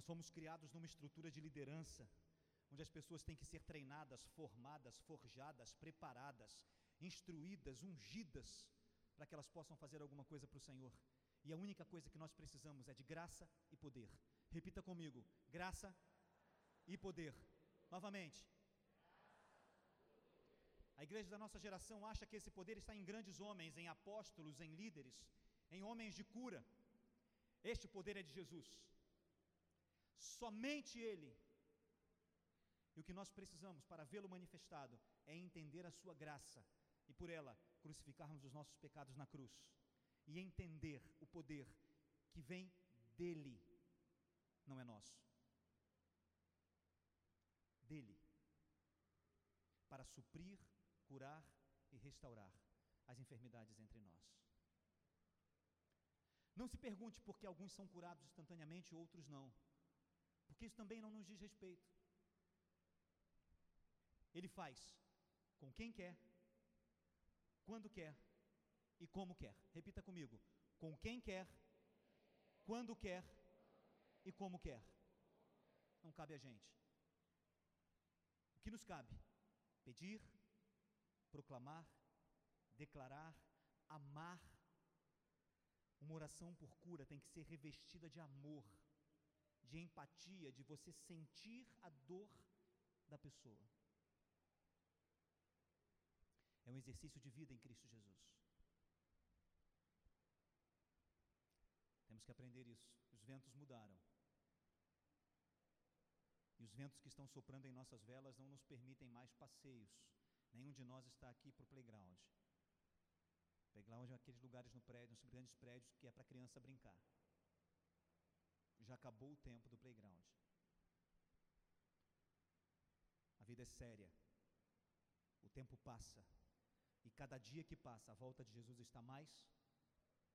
Nós fomos criados numa estrutura de liderança, onde as pessoas têm que ser treinadas, formadas, forjadas, preparadas, instruídas, ungidas, para que elas possam fazer alguma coisa para o Senhor. E a única coisa que nós precisamos é de graça e poder. Repita comigo: graça e poder. Novamente. A igreja da nossa geração acha que esse poder está em grandes homens, em apóstolos, em líderes, em homens de cura. Este poder é de Jesus. Somente Ele. E o que nós precisamos para vê-lo manifestado é entender a Sua graça e por ela crucificarmos os nossos pecados na cruz e entender o poder que vem dele, não é nosso. Dele, para suprir, curar e restaurar as enfermidades entre nós. Não se pergunte por que alguns são curados instantaneamente e outros não, porque isso também não nos diz respeito. Ele faz com quem quer, quando quer e como quer. Repita comigo: com quem quer, quando quer e como quer. Não cabe a gente. O que nos cabe? Pedir, proclamar, declarar, amar uma oração por cura tem que ser revestida de amor, de empatia, de você sentir a dor da pessoa. É um exercício de vida em Cristo Jesus. Temos que aprender isso. Os ventos mudaram. E os ventos que estão soprando em nossas velas não nos permitem mais passeios. Nenhum de nós está aqui para o playground. Playground é aqueles lugares no prédio, nos grandes prédios, que é para criança brincar. Já acabou o tempo do playground. A vida é séria. O tempo passa. E cada dia que passa, a volta de Jesus está mais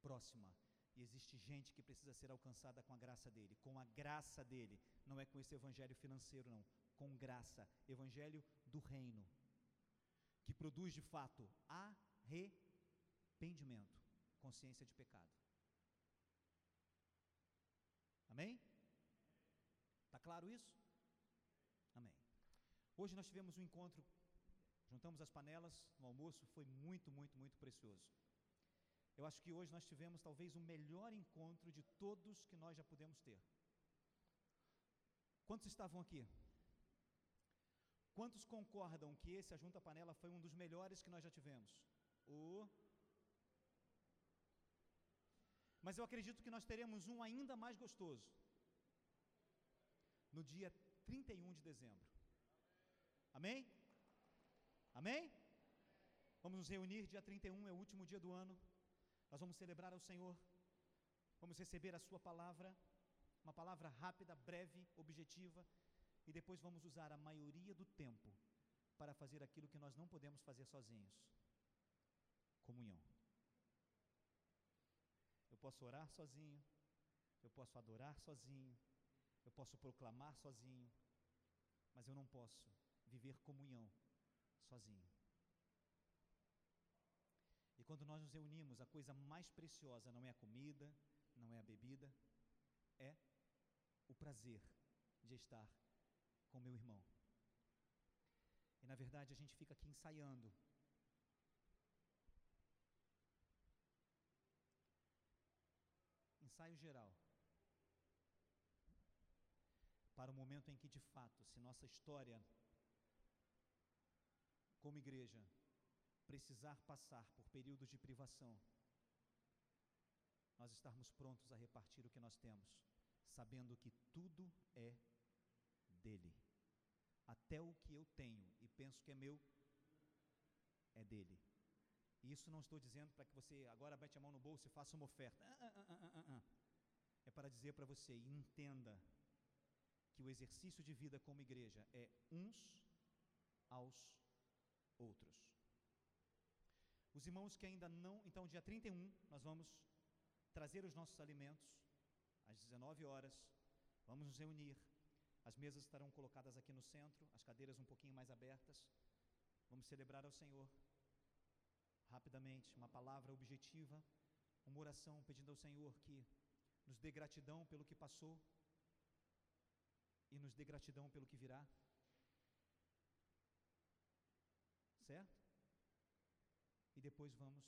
próxima. E existe gente que precisa ser alcançada com a graça dele, com a graça dele, não é com esse evangelho financeiro, não, com graça, evangelho do reino, que produz de fato arrependimento consciência de pecado. Amém? Está claro isso? Amém. Hoje nós tivemos um encontro, juntamos as panelas no almoço, foi muito, muito, muito precioso. Eu acho que hoje nós tivemos talvez o melhor encontro de todos que nós já pudemos ter. Quantos estavam aqui? Quantos concordam que esse Ajunta Panela foi um dos melhores que nós já tivemos? O mas eu acredito que nós teremos um ainda mais gostoso no dia 31 de dezembro. Amém? Amém? Vamos nos reunir dia 31, é o último dia do ano. Nós vamos celebrar ao Senhor. Vamos receber a sua palavra, uma palavra rápida, breve, objetiva, e depois vamos usar a maioria do tempo para fazer aquilo que nós não podemos fazer sozinhos. Comunhão. Eu posso orar sozinho, eu posso adorar sozinho, eu posso proclamar sozinho, mas eu não posso viver comunhão sozinho. E quando nós nos reunimos, a coisa mais preciosa não é a comida, não é a bebida, é o prazer de estar com meu irmão. E na verdade a gente fica aqui ensaiando ensaio geral, para o momento em que, de fato, se nossa história, como igreja, precisar passar por períodos de privação, nós estarmos prontos a repartir o que nós temos, sabendo que tudo é dele. Até o que eu tenho e penso que é meu, é dele. E isso não estou dizendo para que você agora mete a mão no bolso e faça uma oferta. Ah, ah, ah, é para dizer para você, entenda que o exercício de vida como igreja é uns aos outros. Os irmãos que ainda não, então dia 31, nós vamos trazer os nossos alimentos às 19 horas. Vamos nos reunir. As mesas estarão colocadas aqui no centro, as cadeiras um pouquinho mais abertas. Vamos celebrar ao Senhor rapidamente, uma palavra objetiva, uma oração pedindo ao Senhor que nos dê gratidão pelo que passou, e nos dê gratidão pelo que virá. Certo? E depois vamos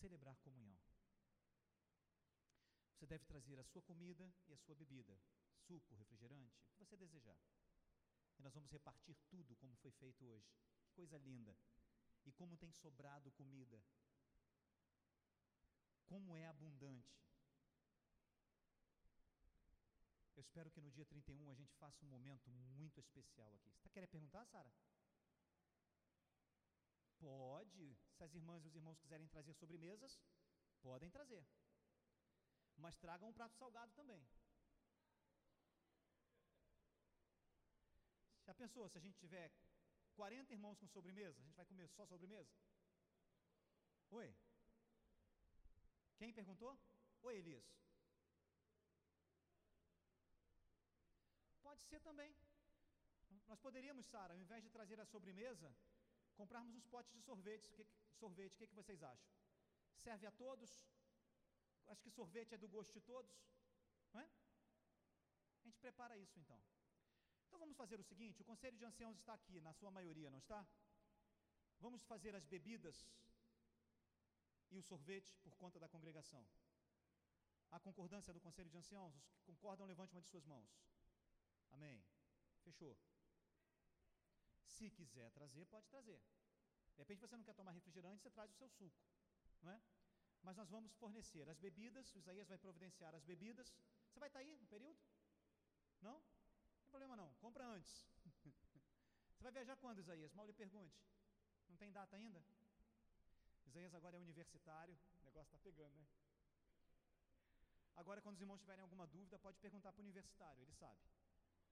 celebrar comunhão. Você deve trazer a sua comida e a sua bebida, suco, refrigerante, o que você desejar. E nós vamos repartir tudo como foi feito hoje. Que coisa linda! E como tem sobrado comida. Como é abundante. Eu espero que no dia 31 a gente faça um momento muito especial aqui. Você está querendo perguntar, Sara? Pode. Se as irmãs e os irmãos quiserem trazer sobremesas, podem trazer. Mas tragam um prato salgado também. Já pensou se a gente tiver 40 irmãos com sobremesa? A gente vai comer só sobremesa? Oi? Quem perguntou? Oi, Elias. Pode ser também. Nós poderíamos, Sara, ao invés de trazer a sobremesa, comprarmos uns potes de sorvete. Que, sorvete, o que, que vocês acham? Serve a todos? Acho que sorvete é do gosto de todos, não é? A gente prepara isso então. Então vamos fazer o seguinte: o conselho de anciãos está aqui, na sua maioria, não está? Vamos fazer as bebidas e o sorvete por conta da congregação. A concordância do conselho de anciãos, os que concordam, levante uma de suas mãos. Amém. Fechou. Se quiser trazer, pode trazer. De repente você não quer tomar refrigerante, você traz o seu suco, não é? Mas nós vamos fornecer as bebidas, o Isaías vai providenciar as bebidas. Você vai estar aí no período? Não? Problema não, compra antes. você vai viajar quando, Isaías? Mal lhe pergunte. Não tem data ainda? Isaías agora é universitário, o negócio está pegando, né? Agora, quando os irmãos tiverem alguma dúvida, pode perguntar para o universitário, ele sabe.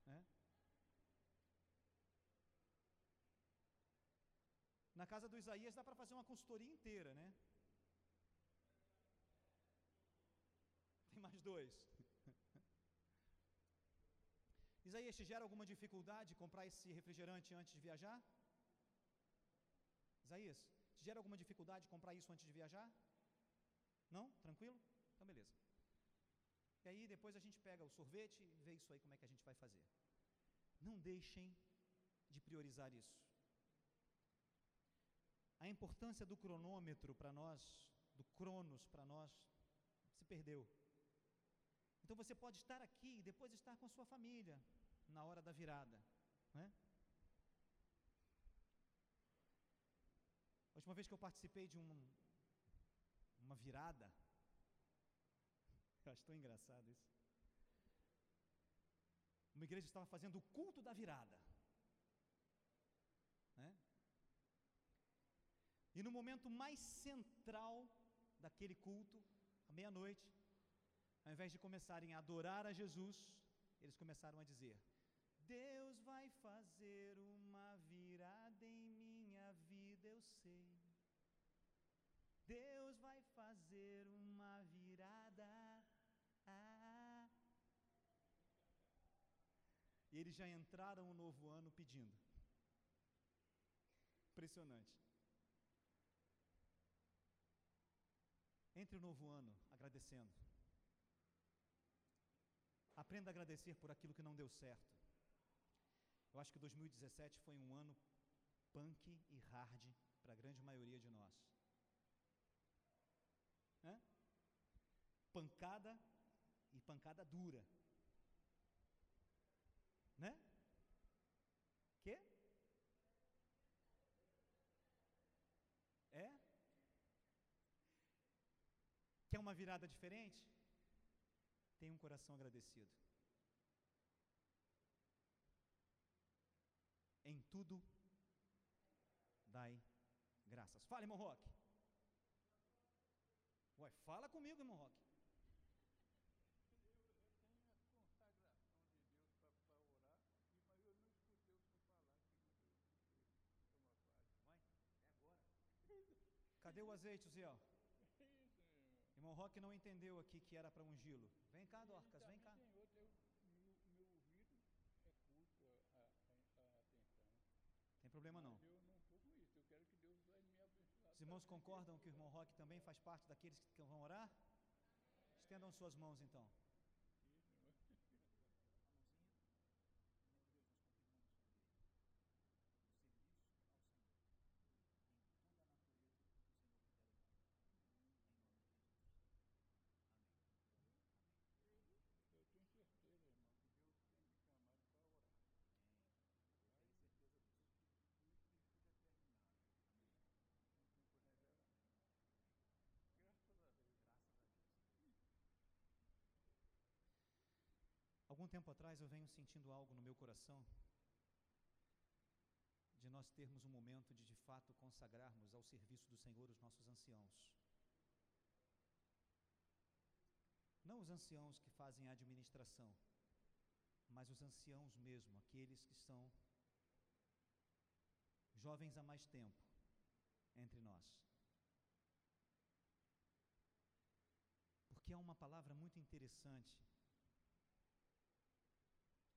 Né? Na casa do Isaías dá para fazer uma consultoria inteira, né? Tem mais dois. Isaías, te gera alguma dificuldade comprar esse refrigerante antes de viajar? Isaías, te gera alguma dificuldade comprar isso antes de viajar? Não? Tranquilo? Então, beleza. E aí depois a gente pega o sorvete e vê isso aí como é que a gente vai fazer. Não deixem de priorizar isso. A importância do cronômetro para nós, do cronos para nós, se perdeu. Então você pode estar aqui e depois estar com a sua família na hora da virada. Né? A última vez que eu participei de um, uma virada, eu acho tão engraçado isso. Uma igreja estava fazendo o culto da virada. Né? E no momento mais central daquele culto, à meia-noite, ao invés de começarem a adorar a Jesus, eles começaram a dizer: Deus vai fazer uma virada em minha vida, eu sei. Deus vai fazer uma virada. Ah. E eles já entraram o novo ano pedindo. Impressionante. Entre o novo ano agradecendo. Aprenda a agradecer por aquilo que não deu certo. Eu acho que 2017 foi um ano punk e hard para a grande maioria de nós. Né? Pancada e pancada dura. Né? Que? É? Quer uma virada diferente? Tenha um coração agradecido. Em tudo, dai graças. Fala, irmão Roque. Ué, fala comigo, irmão Roque. Cadê o azeite, Ziel? Irmão Roque não entendeu aqui que era para ungí-lo. Vem cá, Dorcas, vem cá. Tem outro, eu, meu, meu ouvido é curto a, a, a atenção. Tem problema não. Mas eu não estou com isso. Eu quero que Deus vai me abençoar. Os irmãos concordam que o irmão Roque também faz parte daqueles que vão orar? Estendam suas mãos então. Tempo atrás eu venho sentindo algo no meu coração de nós termos um momento de de fato consagrarmos ao serviço do Senhor os nossos anciãos. Não os anciãos que fazem a administração, mas os anciãos mesmo, aqueles que são jovens há mais tempo entre nós. Porque há uma palavra muito interessante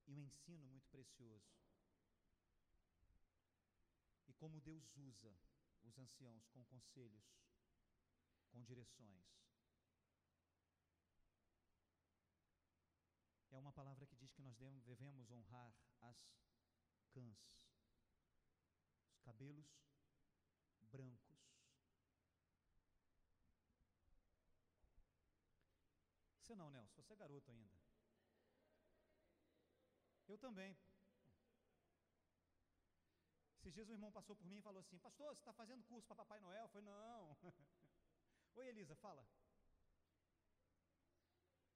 e um ensino muito precioso. E como Deus usa os anciãos com conselhos, com direções. É uma palavra que diz que nós devemos honrar as cãs, os cabelos brancos. Você não, Nelson, você é garoto ainda. Eu também. Esses dias um irmão passou por mim e falou assim: Pastor, você está fazendo curso para Papai Noel? Eu falei: Não. Oi, Elisa, fala.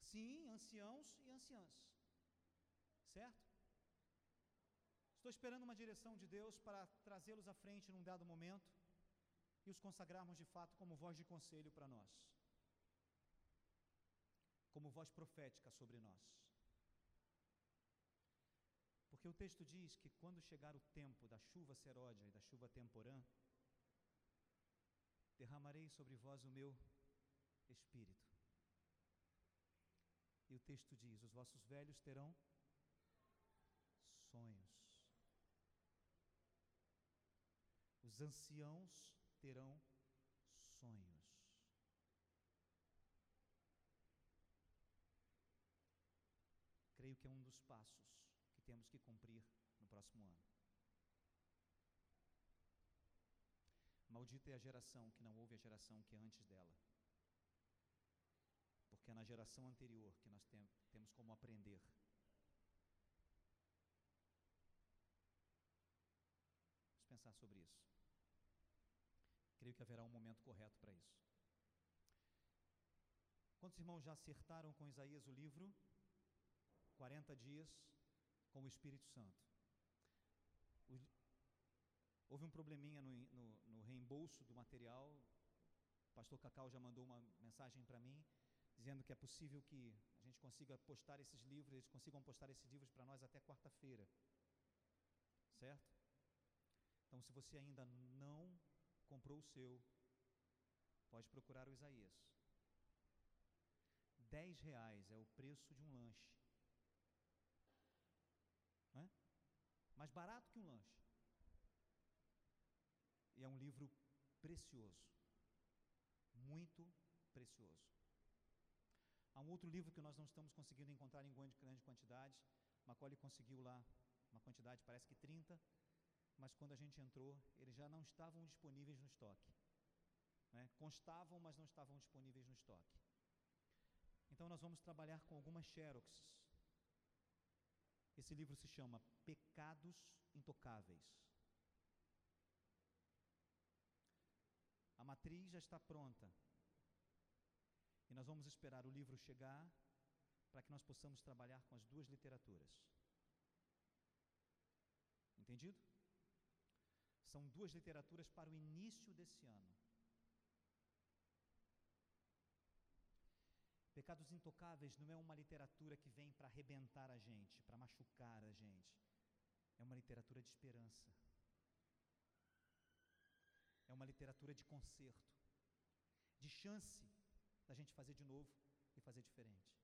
Sim, anciãos e anciãs. Certo? Estou esperando uma direção de Deus para trazê-los à frente num dado momento e os consagrarmos de fato como voz de conselho para nós, como voz profética sobre nós. Porque o texto diz que quando chegar o tempo da chuva seródia e da chuva temporã, derramarei sobre vós o meu espírito. E o texto diz: os vossos velhos terão sonhos. Os anciãos terão sonhos. Creio que é um dos passos temos que cumprir no próximo ano. Maldita é a geração que não ouve a geração que é antes dela. Porque é na geração anterior que nós tem, temos como aprender. Vamos pensar sobre isso. Creio que haverá um momento correto para isso. Quantos irmãos já acertaram com Isaías o livro? 40 dias com o Espírito Santo. O, houve um probleminha no, no, no, reembolso do material. O pastor Cacau já mandou uma mensagem para mim, dizendo que é possível que a gente consiga postar esses livros, eles consigam postar esses livros para nós até quarta-feira. Certo? Então, se você ainda não comprou o seu, pode procurar o Isaías. Dez reais é o preço de um lanche mais barato que um lanche. E é um livro precioso, muito precioso. Há um outro livro que nós não estamos conseguindo encontrar em grande quantidade. Macaulay conseguiu lá uma quantidade, parece que 30, mas quando a gente entrou, eles já não estavam disponíveis no estoque. Né? Constavam, mas não estavam disponíveis no estoque. Então nós vamos trabalhar com algumas xeroxes esse livro se chama Pecados Intocáveis. A matriz já está pronta. E nós vamos esperar o livro chegar para que nós possamos trabalhar com as duas literaturas. Entendido? São duas literaturas para o início desse ano. Pecados Intocáveis não é uma literatura que vem para arrebentar a gente, para machucar a gente. É uma literatura de esperança. É uma literatura de conserto, de chance da gente fazer de novo e fazer diferente.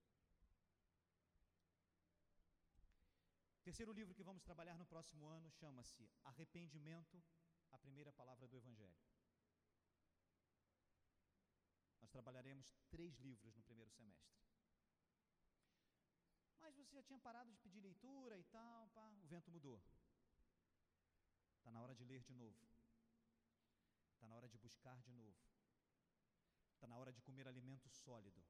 Terceiro livro que vamos trabalhar no próximo ano chama-se Arrependimento, a primeira palavra do Evangelho. Nós trabalharemos três livros no primeiro semestre. Mas você já tinha parado de pedir leitura e tal, pá, o vento mudou. Está na hora de ler de novo. Está na hora de buscar de novo. Está na hora de comer alimento sólido.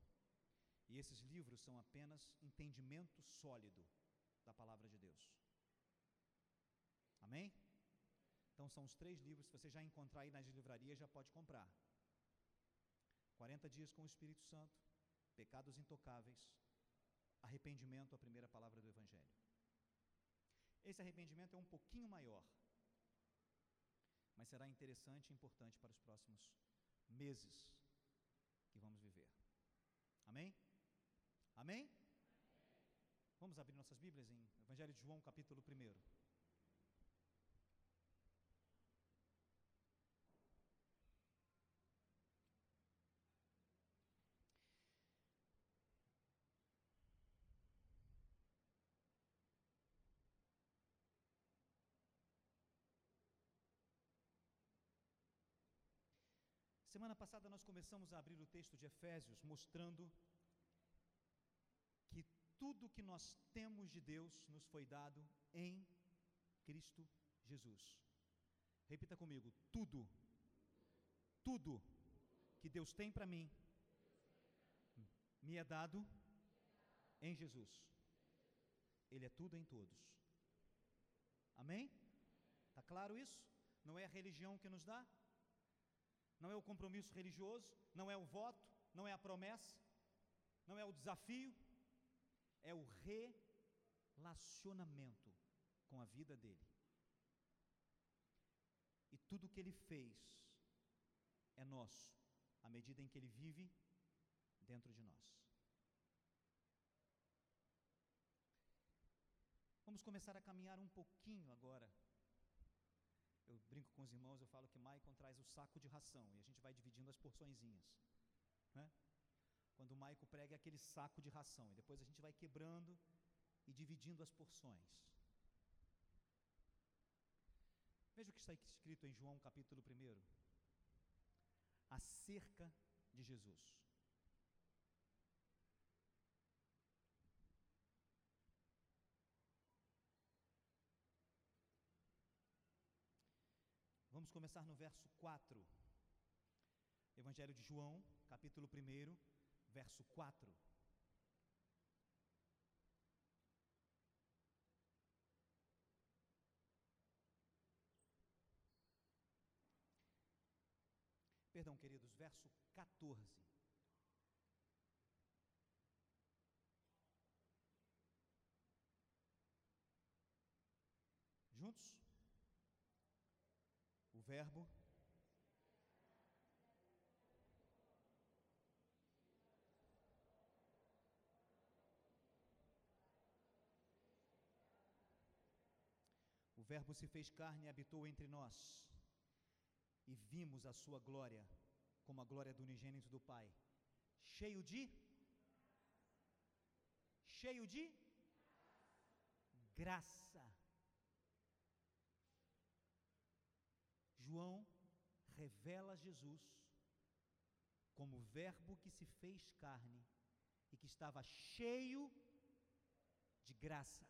E esses livros são apenas entendimento sólido da palavra de Deus. Amém? Então são os três livros, se você já encontrar aí nas livrarias, já pode comprar. 40 dias com o Espírito Santo, pecados intocáveis, arrependimento, a primeira palavra do Evangelho. Esse arrependimento é um pouquinho maior, mas será interessante e importante para os próximos meses que vamos viver. Amém? Amém? Vamos abrir nossas Bíblias em Evangelho de João, capítulo 1. Semana passada nós começamos a abrir o texto de Efésios mostrando que tudo que nós temos de Deus nos foi dado em Cristo Jesus. Repita comigo: tudo, tudo que Deus tem para mim me é dado em Jesus. Ele é tudo em todos. Amém? Está claro isso? Não é a religião que nos dá? Não é o compromisso religioso, não é o voto, não é a promessa, não é o desafio, é o relacionamento com a vida dele. E tudo que ele fez é nosso, à medida em que ele vive dentro de nós. Vamos começar a caminhar um pouquinho agora eu brinco com os irmãos, eu falo que Maicon traz o saco de ração e a gente vai dividindo as porçõezinhas. Né? Quando o Maicon prega é aquele saco de ração e depois a gente vai quebrando e dividindo as porções. Veja o que está escrito em João capítulo 1. Acerca de Jesus. Vamos começar no verso 4. Evangelho de João, capítulo 1, verso 4. Perdão, queridos, verso 14. Juntos? Verbo. O Verbo se fez carne e habitou entre nós, e vimos a sua glória, como a glória do unigênito do Pai, cheio de? Cheio de? Graça João revela Jesus como Verbo que se fez carne e que estava cheio de graça.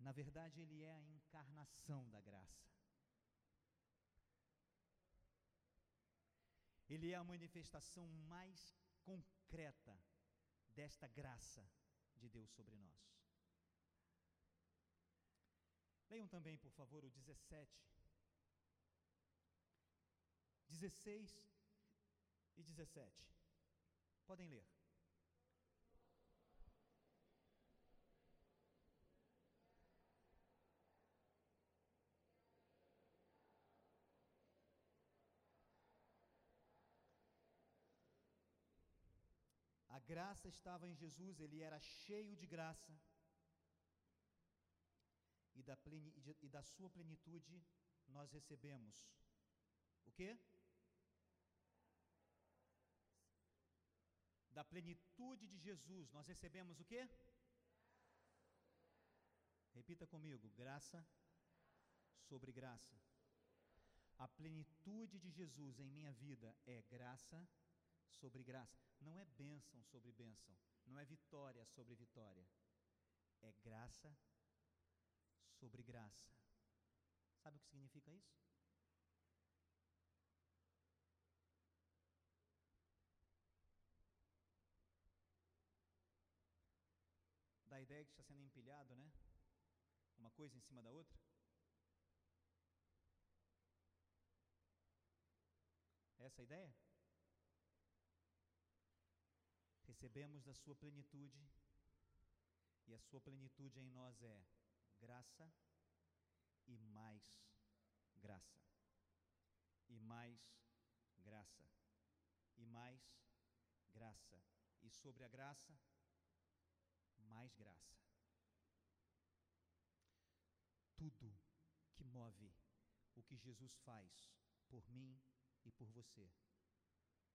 Na verdade, ele é a encarnação da graça. Ele é a manifestação mais concreta desta graça de Deus sobre nós. Leiam também, por favor, o 17. 16 e 17. Podem ler. A graça estava em Jesus, ele era cheio de graça e da, e da sua plenitude nós recebemos o quê? Da plenitude de Jesus nós recebemos o quê? Repita comigo: graça sobre graça. A plenitude de Jesus em minha vida é graça sobre graça. Não é bênção sobre bênção. Não é vitória sobre vitória. É graça sobre graça. Sabe o que significa isso? Da ideia que está sendo empilhado, né? Uma coisa em cima da outra. Essa é a ideia? recebemos da Sua plenitude, e a Sua plenitude em nós é graça e mais graça, e mais graça, e mais graça, e sobre a graça, mais graça. Tudo que move o que Jesus faz por mim e por você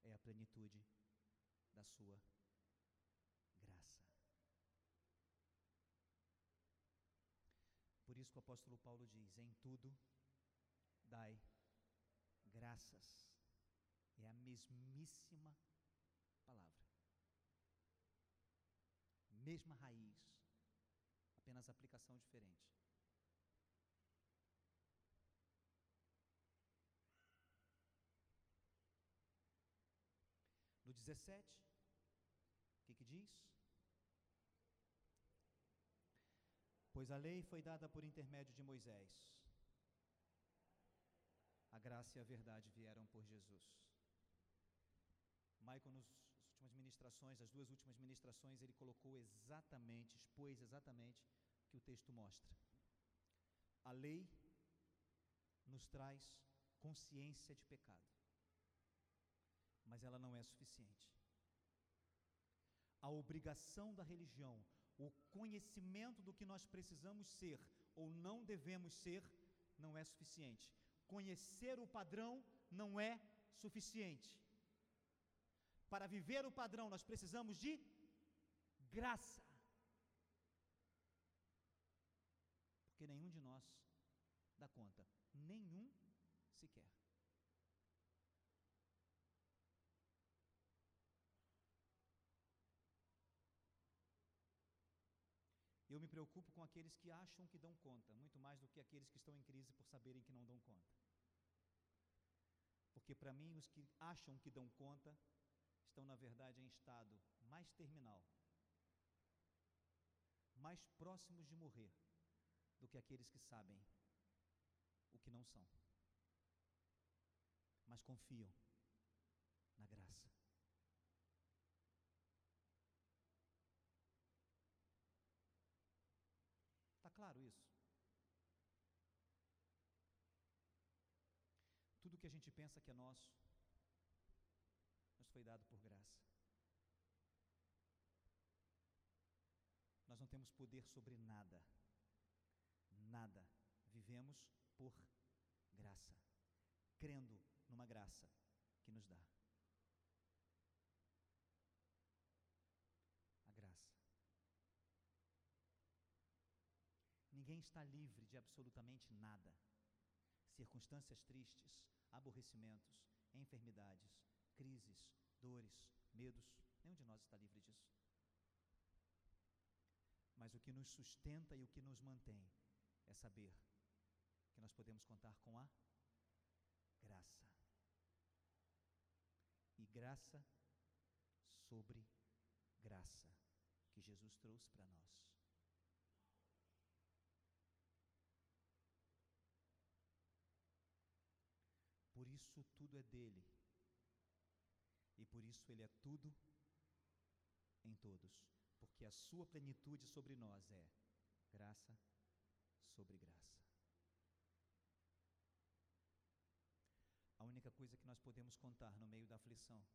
é a plenitude da Sua graça. Por isso que o apóstolo Paulo diz: em tudo dai graças. É a mesmíssima palavra. Mesma raiz, apenas aplicação diferente. No 17, o que, que diz? Pois a lei foi dada por intermédio de Moisés, a graça e a verdade vieram por Jesus. Michael, nas últimas ministrações, as duas últimas ministrações, ele colocou exatamente, expôs exatamente o que o texto mostra. A lei nos traz consciência de pecado mas ela não é suficiente. A obrigação da religião, o conhecimento do que nós precisamos ser ou não devemos ser, não é suficiente. Conhecer o padrão não é suficiente. Para viver o padrão, nós precisamos de graça. Porque nenhum de nós dá conta, nenhum sequer. Preocupo com aqueles que acham que dão conta, muito mais do que aqueles que estão em crise por saberem que não dão conta. Porque para mim, os que acham que dão conta estão, na verdade, em estado mais terminal, mais próximos de morrer do que aqueles que sabem o que não são, mas confiam na graça. Está claro isso? Tudo que a gente pensa que é nosso, nos foi dado por graça. Nós não temos poder sobre nada. Nada. Vivemos por graça, crendo numa graça que nos dá. A graça. Ninguém está livre de absolutamente nada. Circunstâncias tristes, aborrecimentos, enfermidades, crises, dores, medos, nenhum de nós está livre disso. Mas o que nos sustenta e o que nos mantém é saber que nós podemos contar com a graça. E graça sobre graça que Jesus trouxe para nós. Isso tudo é dele. E por isso ele é tudo em todos. Porque a sua plenitude sobre nós é graça sobre graça. A única coisa que nós podemos contar no meio da aflição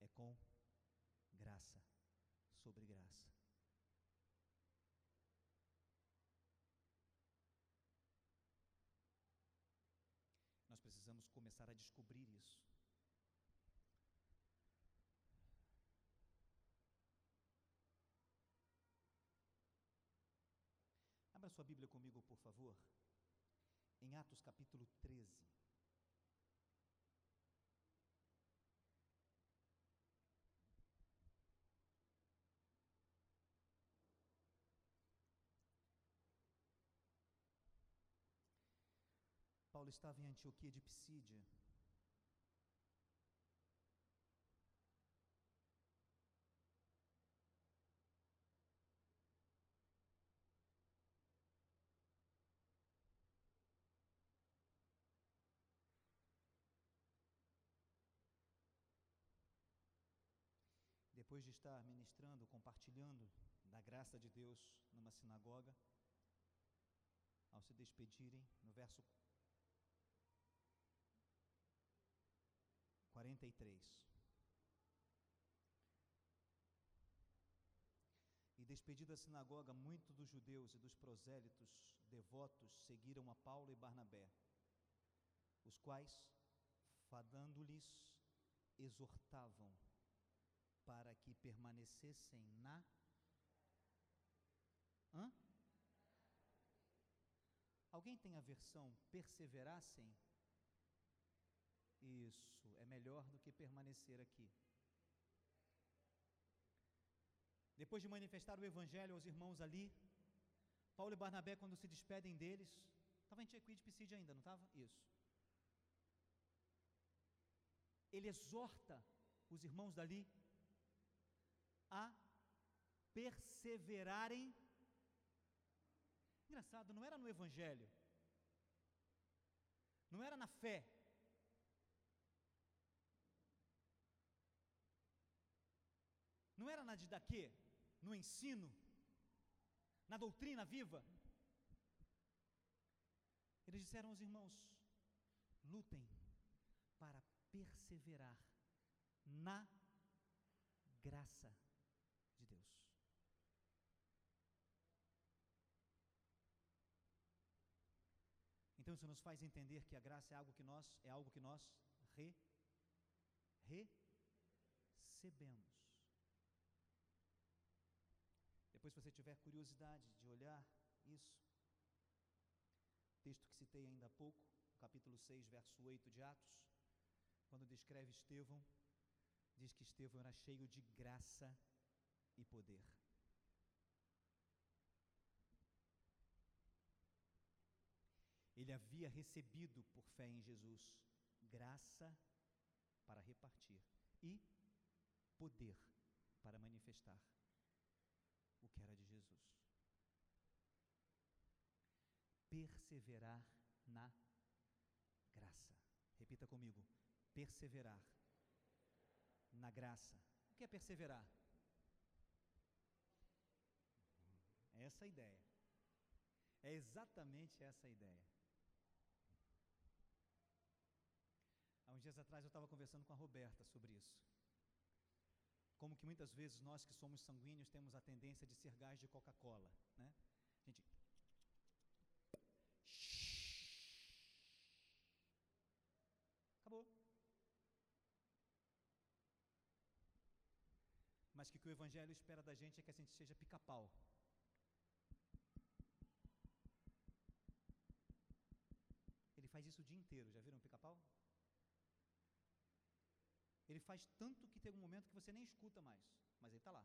é com graça sobre graça. Começar a descobrir isso. Abra sua Bíblia comigo, por favor, em Atos capítulo 13. Paulo estava em Antioquia de Psídia. depois de estar ministrando, compartilhando da graça de Deus numa sinagoga, ao se despedirem, no verso 43. E despedida a sinagoga, muitos dos judeus e dos prosélitos devotos seguiram a Paulo e Barnabé, os quais, fadando-lhes, exortavam para que permanecessem na. Hã? Alguém tem a versão perseverassem? Isso, é melhor do que permanecer aqui. Depois de manifestar o evangelho aos irmãos ali, Paulo e Barnabé, quando se despedem deles, estava em Tequid Pisídia ainda, não estava? Isso. Ele exorta os irmãos dali a perseverarem. Engraçado, não era no Evangelho, não era na fé, não era na didaquê, no ensino, na doutrina viva. Eles disseram aos irmãos: lutem para perseverar na graça de Deus. Então isso nos faz entender que a graça é algo que nós é algo que nós re, recebemos. Depois, se você tiver curiosidade de olhar isso, texto que citei ainda há pouco, capítulo 6, verso 8 de Atos, quando descreve Estevão, diz que Estevão era cheio de graça e poder. Ele havia recebido por fé em Jesus graça para repartir e poder para manifestar o que era de Jesus. Perseverar na graça. Repita comigo: perseverar na graça. O que é perseverar? É essa a ideia. É exatamente essa a ideia. Há uns dias atrás eu estava conversando com a Roberta sobre isso como que muitas vezes nós que somos sanguíneos temos a tendência de ser gás de Coca-Cola, né? A gente Acabou. Mas que que o evangelho espera da gente é que a gente seja pica-pau. Ele faz isso o dia inteiro, já viram pica-pau? Ele faz tanto que tem um momento que você nem escuta mais, mas ele está lá.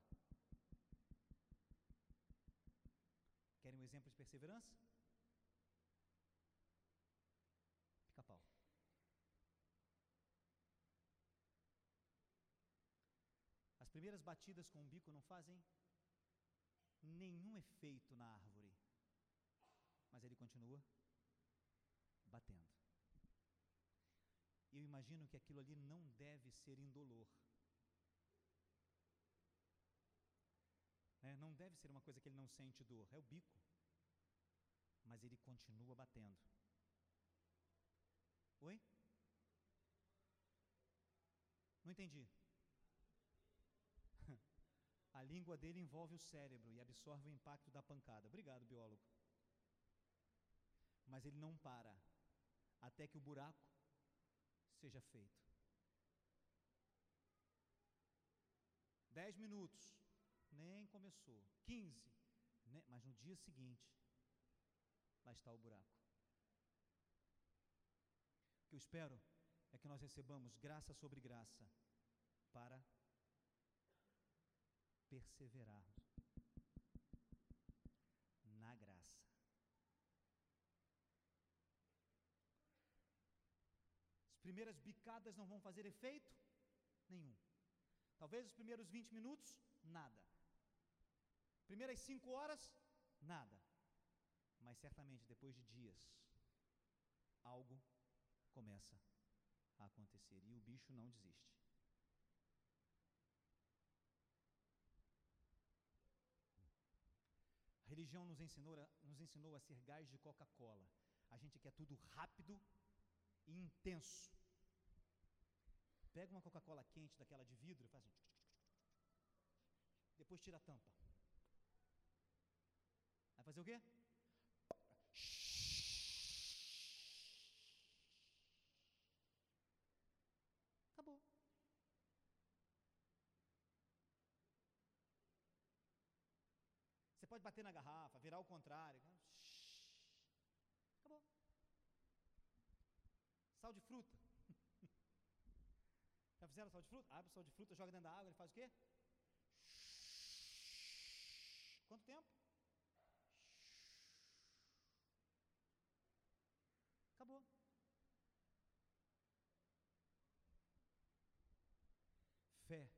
Querem um exemplo de perseverança? Pica-pau. As primeiras batidas com o bico não fazem nenhum efeito na árvore, mas ele continua batendo. Eu imagino que aquilo ali não deve ser indolor. É, não deve ser uma coisa que ele não sente dor, é o bico. Mas ele continua batendo. Oi? Não entendi. A língua dele envolve o cérebro e absorve o impacto da pancada. Obrigado, biólogo. Mas ele não para até que o buraco seja feito. Dez minutos, nem começou. Quinze, né? mas no dia seguinte, lá está o buraco. O que eu espero é que nós recebamos graça sobre graça para perseverarmos primeiras bicadas não vão fazer efeito nenhum. Talvez os primeiros 20 minutos, nada. Primeiras 5 horas, nada. Mas certamente depois de dias, algo começa a acontecer e o bicho não desiste. A religião nos ensinou a, nos ensinou a ser gás de Coca-Cola. A gente quer tudo rápido, e intenso. Pega uma Coca-Cola quente daquela de vidro e faz assim. Depois tira a tampa. Vai fazer o quê? Acabou. Você pode bater na garrafa, virar ao contrário. Acabou. Sal de fruta. Já fizeram sal de fruta? Abre o sal de fruta, joga dentro da água, ele faz o quê? Quanto tempo? Acabou. Fé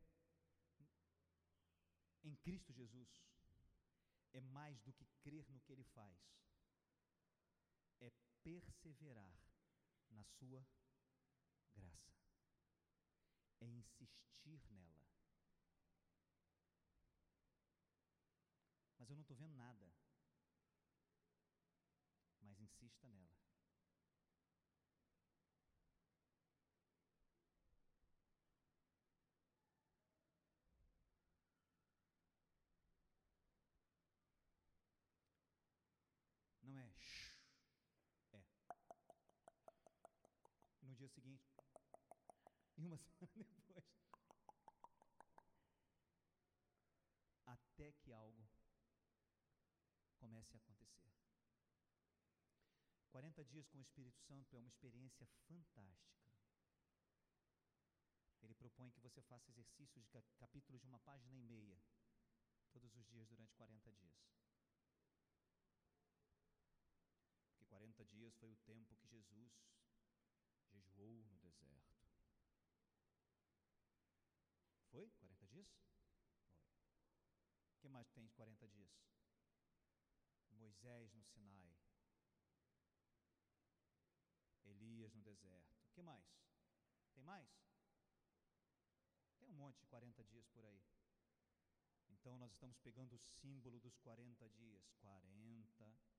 em Cristo Jesus é mais do que crer no que Ele faz, é perseverar na Sua graça, é insistir nela. Mas eu não estou vendo nada. Mas insista nela. Não é shh, é. E no dia seguinte, e uma semana depois, até que algo comece a acontecer. 40 dias com o Espírito Santo é uma experiência fantástica. Ele propõe que você faça exercícios de capítulos de uma página e meia, todos os dias durante 40 dias. Porque 40 dias foi o tempo que Jesus jejuou no deserto. Foi? 40 dias? Foi. O que mais tem de 40 dias? Moisés no Sinai, Elias no deserto. O que mais? Tem mais? Tem um monte de 40 dias por aí. Então nós estamos pegando o símbolo dos 40 dias. 40 dias.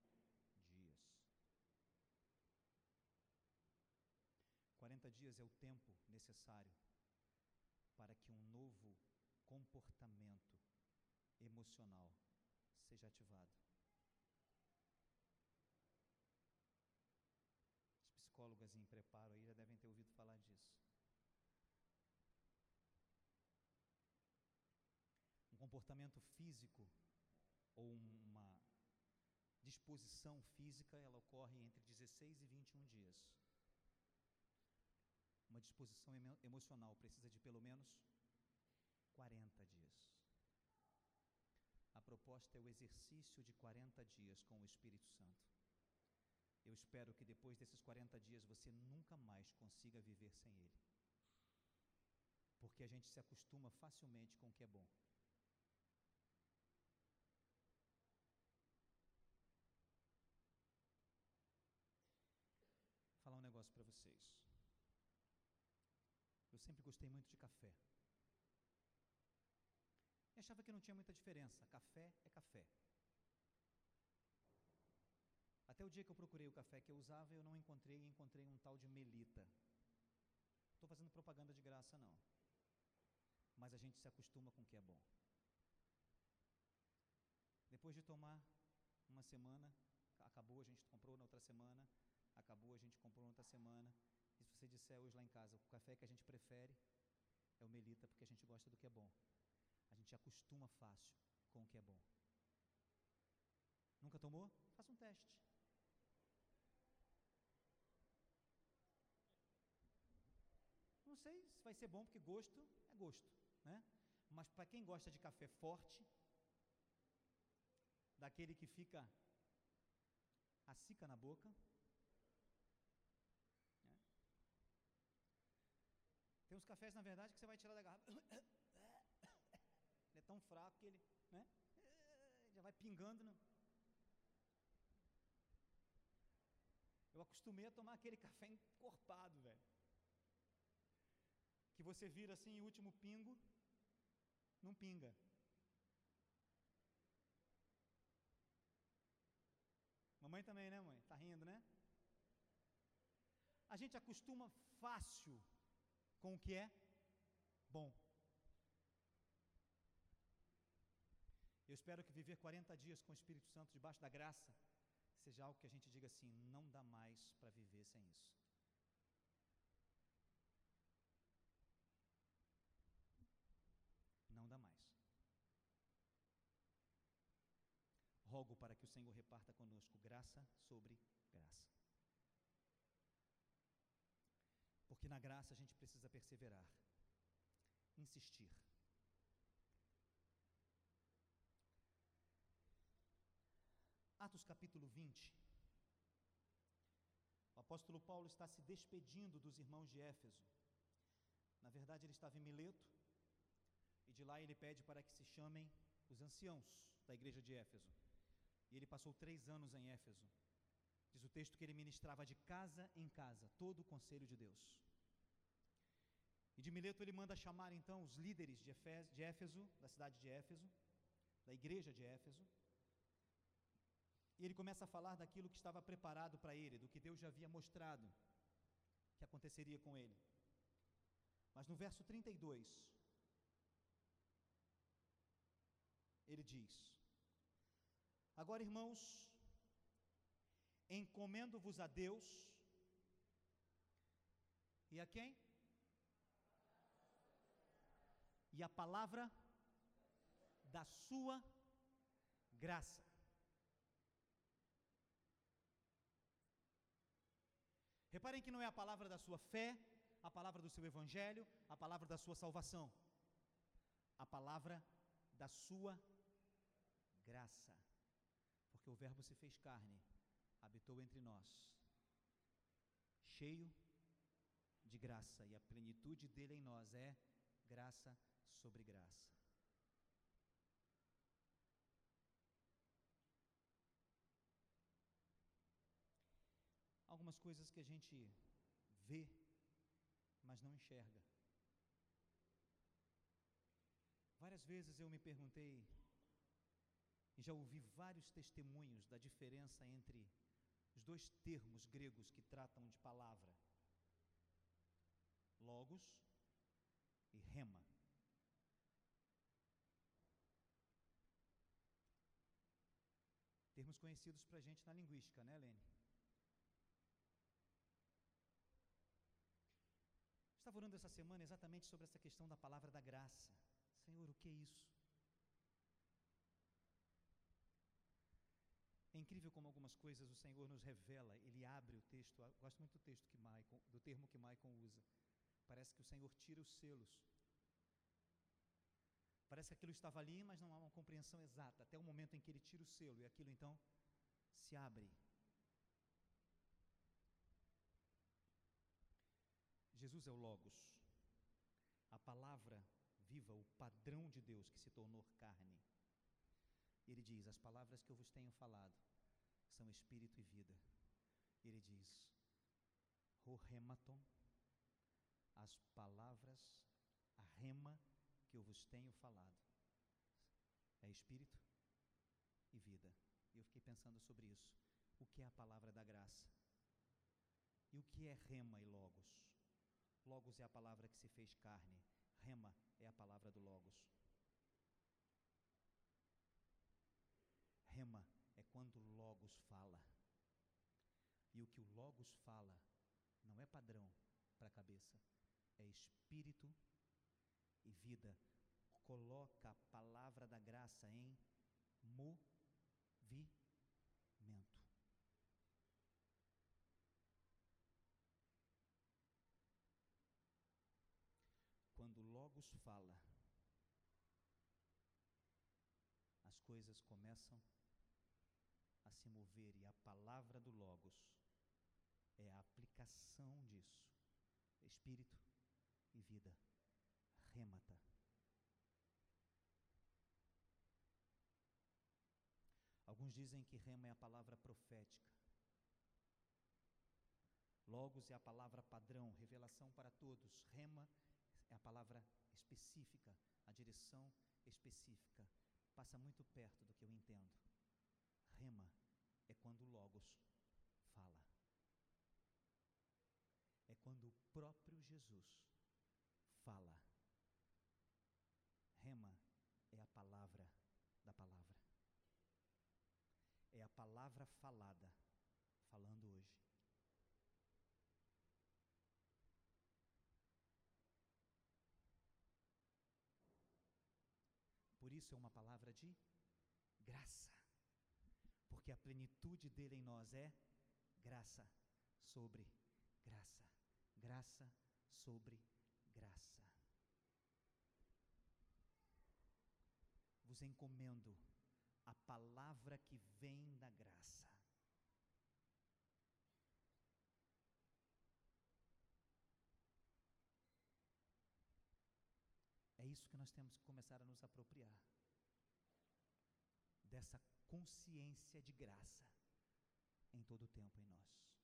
40 dias é o tempo necessário para que um novo comportamento emocional seja ativado. psicólogas em preparo aí já devem ter ouvido falar disso. Um comportamento físico ou uma disposição física, ela ocorre entre 16 e 21 dias. Uma disposição emocional precisa de pelo menos 40 dias. A proposta é o exercício de 40 dias com o Espírito Santo. Eu espero que depois desses 40 dias você nunca mais consiga viver sem Ele. Porque a gente se acostuma facilmente com o que é bom. Vou falar um negócio para vocês. Eu sempre gostei muito de café. E achava que não tinha muita diferença. Café é café. Até o dia que eu procurei o café que eu usava, eu não encontrei e encontrei um tal de melita. Estou fazendo propaganda de graça, não. Mas a gente se acostuma com o que é bom. Depois de tomar uma semana, acabou, a gente comprou na outra semana, acabou, a gente comprou na outra semana. Se você disser hoje lá em casa, o café que a gente prefere é o melita, porque a gente gosta do que é bom. A gente acostuma fácil com o que é bom. Nunca tomou? Faça um teste. Não sei se vai ser bom, porque gosto é gosto, né? Mas para quem gosta de café forte, daquele que fica a cica na boca, tem uns cafés, na verdade, que você vai tirar da garrafa. Ele é tão fraco que ele, né? Já vai pingando. No... Eu acostumei a tomar aquele café encorpado, velho que você vira assim, o último pingo, não pinga. Mãe também, né, mãe? Tá rindo, né? A gente acostuma fácil com o que é bom. Eu espero que viver 40 dias com o Espírito Santo debaixo da graça seja algo que a gente diga assim: não dá mais para viver sem isso. Não dá mais. Rogo para que o Senhor reparta conosco graça sobre graça. Porque na graça a gente precisa perseverar, insistir. Atos capítulo 20. O apóstolo Paulo está se despedindo dos irmãos de Éfeso. Na verdade, ele estava em Mileto, e de lá ele pede para que se chamem os anciãos da igreja de Éfeso. E ele passou três anos em Éfeso. Diz o texto que ele ministrava de casa em casa todo o conselho de Deus. E de Mileto ele manda chamar então os líderes de Éfeso, da cidade de Éfeso, da igreja de Éfeso, e ele começa a falar daquilo que estava preparado para ele, do que Deus já havia mostrado que aconteceria com ele. Mas no verso 32, ele diz: Agora, irmãos, encomendo-vos a Deus e a quem? E a palavra da sua graça Reparem que não é a palavra da sua fé, a palavra do seu evangelho, a palavra da sua salvação. A palavra da sua graça. Porque o Verbo se fez carne, habitou entre nós, cheio de graça, e a plenitude dele em nós é graça sobre graça. algumas coisas que a gente vê, mas não enxerga. Várias vezes eu me perguntei, e já ouvi vários testemunhos da diferença entre os dois termos gregos que tratam de palavra: logos e rema. Termos conhecidos para a gente na linguística, né, Lene? Estava orando essa semana exatamente sobre essa questão da palavra da graça. Senhor, o que é isso? É incrível como algumas coisas o Senhor nos revela, Ele abre o texto. Eu gosto muito do texto que Maicon, do termo que Maicon usa. Parece que o Senhor tira os selos. Parece que aquilo estava ali, mas não há uma compreensão exata, até o momento em que ele tira o selo, e aquilo então se abre. Jesus é o Logos, a palavra viva, o padrão de Deus que se tornou carne. Ele diz: As palavras que eu vos tenho falado são espírito e vida. Ele diz: O as palavras, a rema que eu vos tenho falado é espírito e vida. E eu fiquei pensando sobre isso. O que é a palavra da graça? E o que é rema e logos? Logos é a palavra que se fez carne. Rema é a palavra do Logos. Rema é quando o Logos fala. E o que o Logos fala não é padrão para a cabeça, é espírito e vida. Coloca a palavra da graça em movimento. quando Logos fala, as coisas começam a se mover e a palavra do Logos é a aplicação disso. Espírito e vida. Remata. Alguns dizem que rema é a palavra profética. Logos é a palavra padrão, revelação para todos. Rema é a palavra específica, a direção específica. Passa muito perto do que eu entendo. Rema é quando Logos fala. É quando o próprio Jesus fala. Rema é a palavra da palavra. É a palavra falada, falando hoje. Por isso é uma palavra de graça. Porque a plenitude dele em nós é graça sobre graça. Graça sobre graça. Vos encomendo a palavra que vem da graça. É isso que nós temos que começar a nos apropriar dessa consciência de graça em todo o tempo em nós.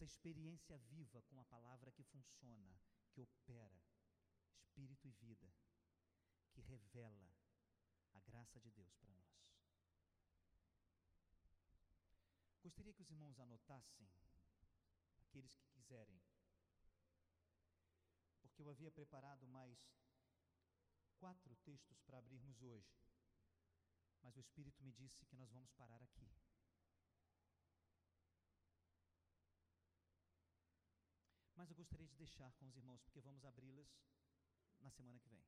Dessa experiência viva com a palavra que funciona, que opera, espírito e vida, que revela a graça de Deus para nós. Gostaria que os irmãos anotassem, aqueles que quiserem, porque eu havia preparado mais quatro textos para abrirmos hoje, mas o Espírito me disse que nós vamos parar aqui. Mas eu gostaria de deixar com os irmãos, porque vamos abri-las na semana que vem.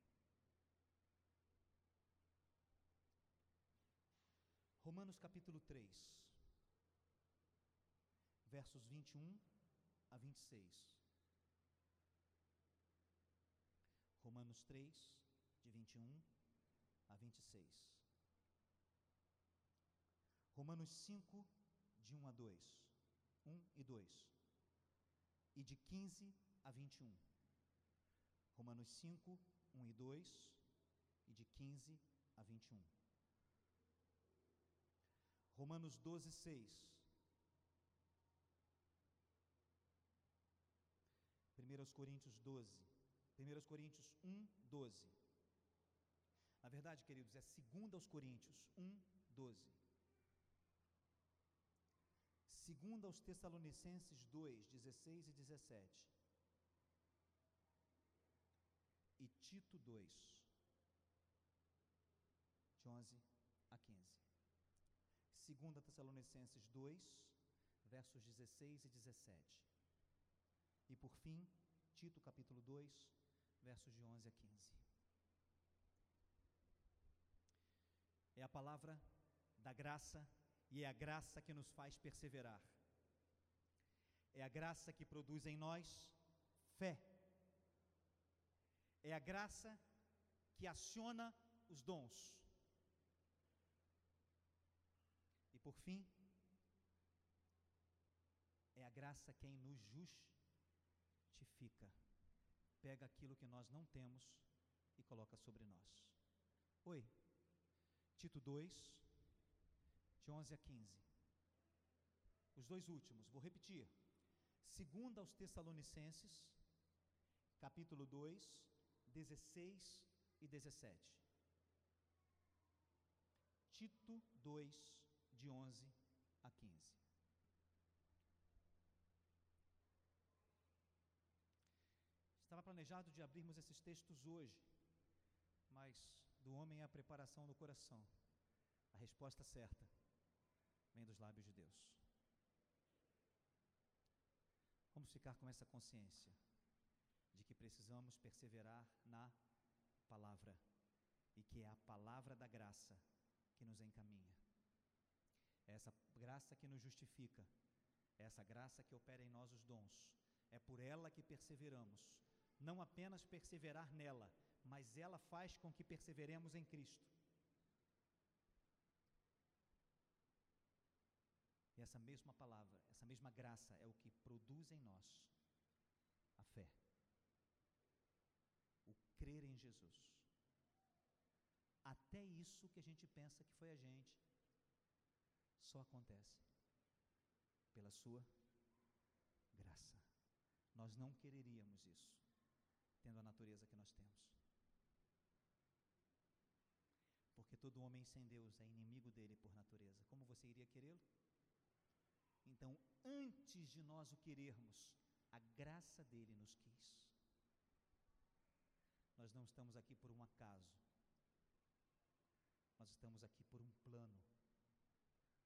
Romanos capítulo 3 versos 21 a 26. Romanos 3, de 21 a 26. Romanos 5, de 1 a 2. 1 e 2. E de 15 a 21. Romanos 5, 1 e 2. E de 15 a 21. Romanos 12, 6 1 Coríntios 12. 1 Coríntios 1, 12. Na verdade, queridos, é 2 Coríntios 1, 12. 2 aos Tessalonicenses 2, 16 e 17. E Tito 2, de 11 a 15. 2 Tessalonicenses 2, versos 16 e 17. E por fim, Tito capítulo 2, versos de 11 a 15. É a palavra da graça e é a graça que nos faz perseverar. É a graça que produz em nós fé. É a graça que aciona os dons. E por fim, é a graça quem nos justifica pega aquilo que nós não temos e coloca sobre nós. Oi, Tito 2, de 11 a 15. Os dois últimos, vou repetir. Segunda aos Tessalonicenses, capítulo 2, 16 e 17. Tito 2, de 11 a 15. Estava planejado de abrirmos esses textos hoje, mas do homem é a preparação do coração. A resposta certa vem dos lábios de Deus. Vamos ficar com essa consciência de que precisamos perseverar na palavra e que é a palavra da graça que nos encaminha. É essa graça que nos justifica, é essa graça que opera em nós os dons. É por ela que perseveramos não apenas perseverar nela, mas ela faz com que perseveremos em Cristo. Essa mesma palavra, essa mesma graça é o que produz em nós a fé. O crer em Jesus. Até isso que a gente pensa que foi a gente, só acontece pela Sua graça. Nós não quereríamos isso tendo a natureza que nós temos. todo homem sem Deus é inimigo dele por natureza. Como você iria querê-lo? Então, antes de nós o querermos, a graça dele nos quis. Nós não estamos aqui por um acaso. Nós estamos aqui por um plano.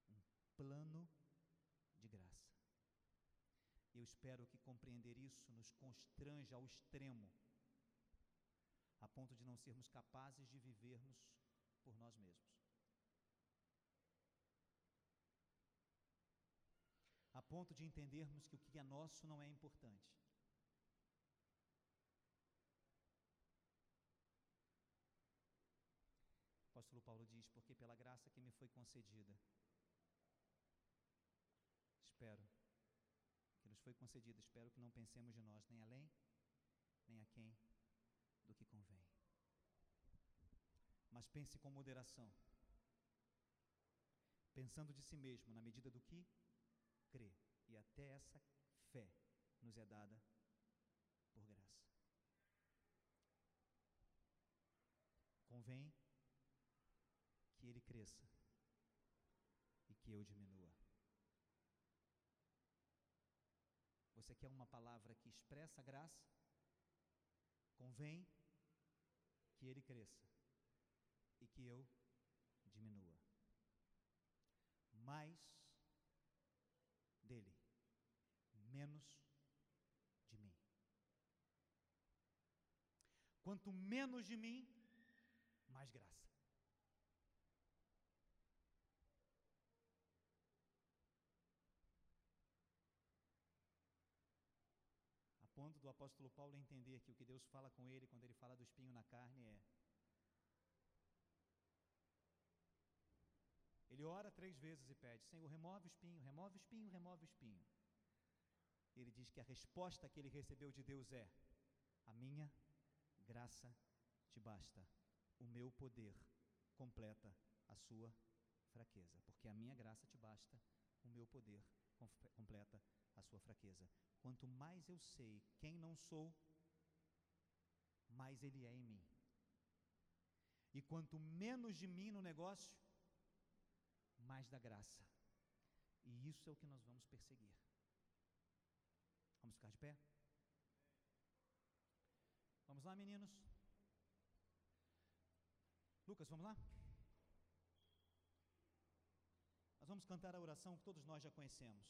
Um plano de graça. Eu espero que compreender isso nos constranja ao extremo, a ponto de não sermos capazes de vivermos por nós mesmos. A ponto de entendermos que o que é nosso não é importante. O apóstolo Paulo diz: Porque pela graça que me foi concedida, espero que nos foi concedida, espero que não pensemos de nós nem além, nem a quem do que convém mas pense com moderação, pensando de si mesmo na medida do que crê, e até essa fé nos é dada por graça. Convém que ele cresça e que eu diminua. Você quer uma palavra que expressa a graça? Convém que ele cresça e que eu diminua. Mais dele, menos de mim. Quanto menos de mim, mais graça. A ponto do apóstolo Paulo entender que o que Deus fala com ele quando ele fala do espinho na carne é Ele ora três vezes e pede: Senhor, remove o espinho, remove o espinho, remove o espinho. Ele diz que a resposta que ele recebeu de Deus é: A minha graça te basta, o meu poder completa a sua fraqueza. Porque a minha graça te basta, o meu poder completa a sua fraqueza. Quanto mais eu sei quem não sou, mais Ele é em mim. E quanto menos de mim no negócio, mais da graça. E isso é o que nós vamos perseguir. Vamos ficar de pé? Vamos lá, meninos? Lucas, vamos lá? Nós vamos cantar a oração que todos nós já conhecemos.